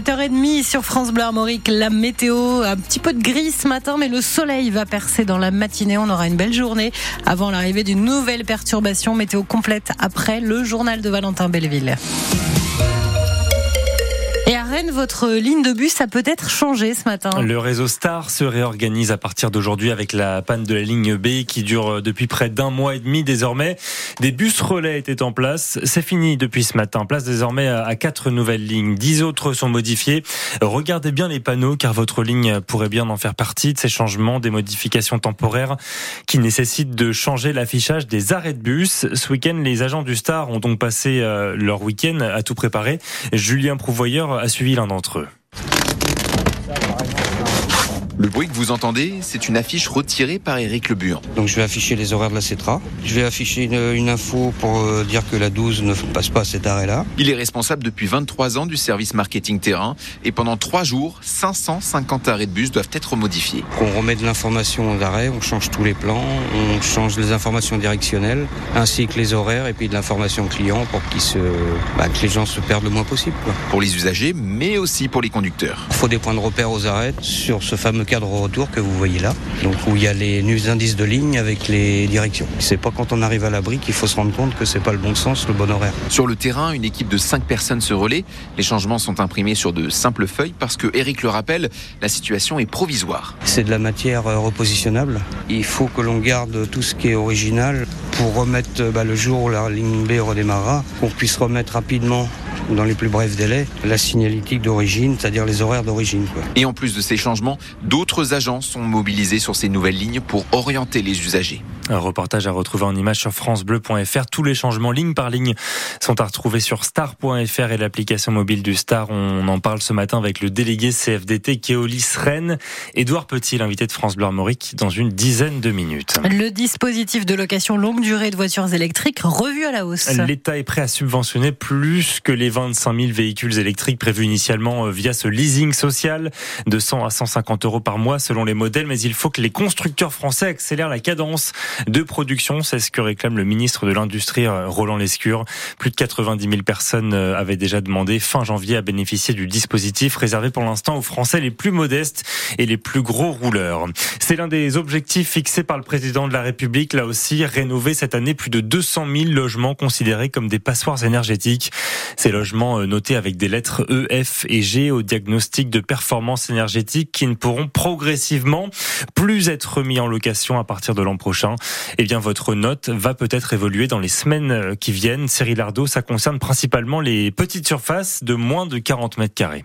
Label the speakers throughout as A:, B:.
A: 7h30 sur France Bleu Armorique, la météo, un petit peu de gris ce matin, mais le soleil va percer dans la matinée. On aura une belle journée avant l'arrivée d'une nouvelle perturbation météo complète après le journal de Valentin Belleville. Votre ligne de bus a peut-être changé ce matin.
B: Le réseau Star se réorganise à partir d'aujourd'hui avec la panne de la ligne B qui dure depuis près d'un mois et demi désormais. Des bus relais étaient en place. C'est fini depuis ce matin. Place désormais à quatre nouvelles lignes. Dix autres sont modifiées. Regardez bien les panneaux car votre ligne pourrait bien en faire partie de ces changements, des modifications temporaires qui nécessitent de changer l'affichage des arrêts de bus. Ce week-end, les agents du Star ont donc passé euh, leur week-end à tout préparer. Julien Prouvoyeur a suivi l'un d'entre eux.
C: Le bruit que vous entendez, c'est une affiche retirée par Éric Lebur.
D: Donc je vais afficher les horaires de la CETRA. Je vais afficher une, info pour euh, dire que la 12 ne passe pas cet arrêt-là.
C: Il est responsable depuis 23 ans du service marketing terrain et pendant 3 jours, 550 arrêts de bus doivent être modifiés.
D: On remet de l'information d'arrêt, on change tous les plans, on change les informations directionnelles ainsi que les horaires et puis de l'information client pour se, bah, que les gens se perdent le moins possible.
C: Pour les usagers, mais aussi pour les conducteurs.
D: Il faut des points de repère aux arrêts sur ce fameux cadre retour que vous voyez là, donc où il y a les indices de ligne avec les directions. C'est pas quand on arrive à l'abri qu'il faut se rendre compte que c'est pas le bon sens, le bon horaire.
C: Sur le terrain, une équipe de 5 personnes se relaie. Les changements sont imprimés sur de simples feuilles parce que Eric le rappelle, la situation est provisoire.
D: C'est de la matière euh, repositionnable. Il faut que l'on garde tout ce qui est original pour remettre bah, le jour où la ligne B redémarrera, qu'on puisse remettre rapidement dans les plus brefs délais, la signalétique d'origine, c'est-à-dire les horaires d'origine.
C: Et en plus de ces changements, d'autres agents sont mobilisés sur ces nouvelles lignes pour orienter les usagers.
B: Un reportage à retrouver en image sur francebleu.fr. Tous les changements ligne par ligne sont à retrouver sur star.fr et l'application mobile du Star. On en parle ce matin avec le délégué CFDT Keolis Rennes. Édouard Petit, l'invité de France Bleu Armorique, dans une dizaine de minutes.
A: Le dispositif de location longue durée de voitures électriques revu à la hausse.
B: L'État est prêt à subventionner plus que les 25 000 véhicules électriques prévus initialement euh, via ce leasing social de 100 à 150 euros par mois selon les modèles. Mais il faut que les constructeurs français accélèrent la cadence de production. C'est ce que réclame le ministre de l'Industrie, euh, Roland Lescure. Plus de 90 000 personnes euh, avaient déjà demandé fin janvier à bénéficier du dispositif réservé pour l'instant aux Français les plus modestes et les plus gros rouleurs. C'est l'un des objectifs fixés par le président de la République. Là aussi, rénover cette année plus de 200 000 logements considérés comme des passoires énergétiques. Ces logements euh, notés avec des lettres E, F et G au diagnostic de performance énergétique qui ne pourront progressivement plus être mis en location à partir de l'an prochain eh bien votre note va peut-être évoluer dans les semaines qui viennent. Cyril Lardo, ça concerne principalement les petites surfaces de moins de 40 mètres carrés.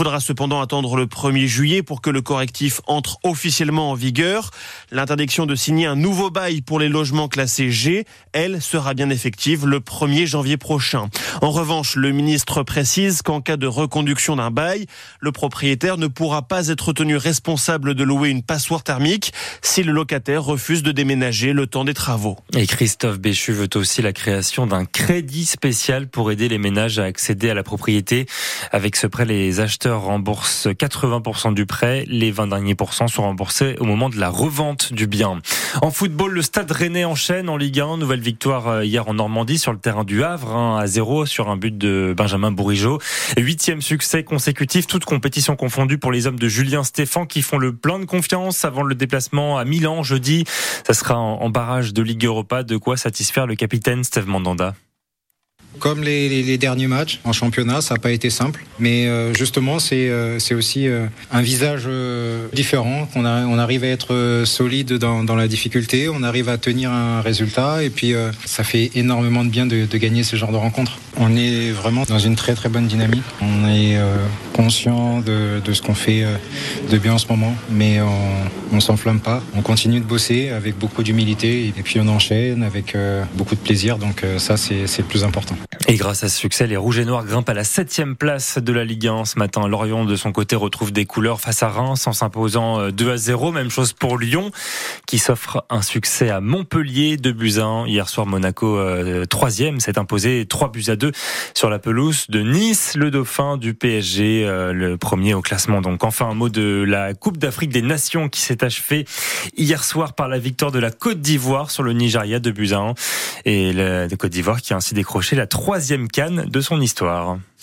E: faudra cependant attendre le 1er juillet pour que le correctif entre officiellement en vigueur. L'interdiction de signer un nouveau bail pour les logements classés G, elle, sera bien effective le 1er janvier prochain. En revanche, le ministre précise qu'en cas de reconduction d'un bail, le propriétaire ne pourra pas être tenu responsable de louer une passoire thermique si le locataire refuse de déménager le temps des travaux.
B: Et Christophe Béchu veut aussi la création d'un crédit spécial pour aider les ménages à accéder à la propriété. Avec ce prêt, les acheteurs rembourse 80% du prêt. Les 20 derniers pourcents sont remboursés au moment de la revente du bien. En football, le Stade Rennais enchaîne en Ligue 1. Nouvelle victoire euh, hier en Normandie sur le terrain du Havre, 1 à 0 sur un but de Benjamin Bourigeau. Huitième succès consécutif, toute compétition confondue pour les hommes de Julien Stéphan qui font le plein de confiance avant le déplacement à Milan jeudi. Ça sera en barrage de Ligue Europa. De quoi satisfaire le capitaine Steve Mandanda?
F: Comme les, derniers matchs en championnat, ça n'a pas été simple. Mais euh, justement, c'est euh, aussi euh, un visage différent. On, on arrive à être solide dans, la difficulté, on arrive à tenir un résultat. Et puis, ça fait énormément de bien de, de gagner ce genre de rencontre. On est vraiment dans une très très bonne dynamique. On est euh, conscient de, de ce qu'on fait euh, de bien en ce moment, mais on ne s'enflamme pas. On continue de bosser avec beaucoup d'humilité et puis on enchaîne avec euh, beaucoup de plaisir. Donc ça, c'est le plus important.
B: Et grâce à ce succès, les Rouges et Noirs grimpent à la septième place de la Ligue 1 ce matin. Lorient, de son côté, retrouve des couleurs face à Reims en s'imposant 2 à 0. Même chose pour Lyon, qui s'offre un succès à Montpellier, 2 buts à 1. Hier soir, Monaco, troisième, s'est imposé 3 buts à 2 sur la pelouse de Nice, le dauphin du PSG, euh, le premier au classement. Donc enfin un mot de la Coupe d'Afrique des Nations qui s'est achevée hier soir par la victoire de la Côte d'Ivoire sur le Nigeria de buts à 1. Et la Côte d'Ivoire qui a ainsi décroché la troisième canne de son histoire.